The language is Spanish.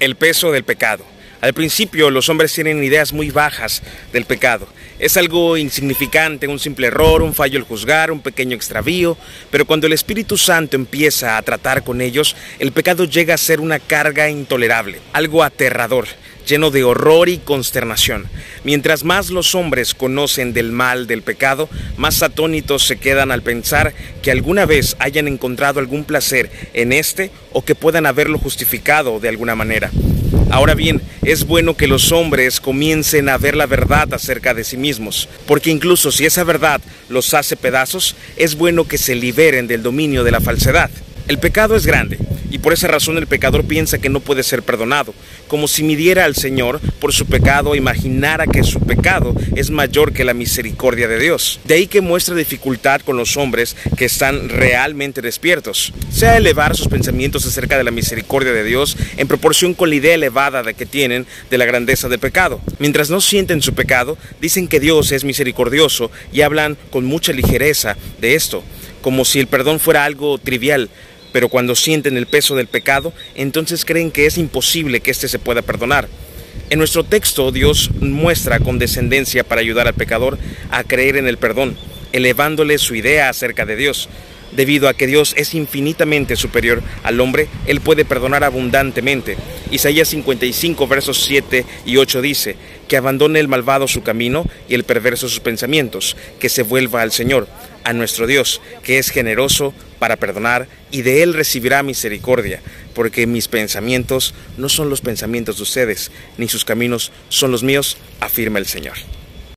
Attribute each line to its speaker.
Speaker 1: El peso del pecado. Al principio los hombres tienen ideas muy bajas del pecado. Es algo insignificante, un simple error, un fallo al juzgar, un pequeño extravío, pero cuando el Espíritu Santo empieza a tratar con ellos, el pecado llega a ser una carga intolerable, algo aterrador lleno de horror y consternación. Mientras más los hombres conocen del mal, del pecado, más atónitos se quedan al pensar que alguna vez hayan encontrado algún placer en este o que puedan haberlo justificado de alguna manera. Ahora bien, es bueno que los hombres comiencen a ver la verdad acerca de sí mismos, porque incluso si esa verdad los hace pedazos, es bueno que se liberen del dominio de la falsedad. El pecado es grande, y por esa razón el pecador piensa que no puede ser perdonado, como si midiera al Señor por su pecado e imaginara que su pecado es mayor que la misericordia de Dios. De ahí que muestra dificultad con los hombres que están realmente despiertos, sea elevar sus pensamientos acerca de la misericordia de Dios en proporción con la idea elevada de que tienen de la grandeza del pecado. Mientras no sienten su pecado, dicen que Dios es misericordioso y hablan con mucha ligereza de esto, como si el perdón fuera algo trivial, pero cuando sienten el peso del pecado, entonces creen que es imposible que éste se pueda perdonar. En nuestro texto Dios muestra condescendencia para ayudar al pecador a creer en el perdón, elevándole su idea acerca de Dios. Debido a que Dios es infinitamente superior al hombre, Él puede perdonar abundantemente. Isaías 55, versos 7 y 8 dice, que abandone el malvado su camino y el perverso sus pensamientos, que se vuelva al Señor, a nuestro Dios, que es generoso para perdonar y de Él recibirá misericordia, porque mis pensamientos no son los pensamientos de ustedes, ni sus caminos son los míos, afirma el Señor.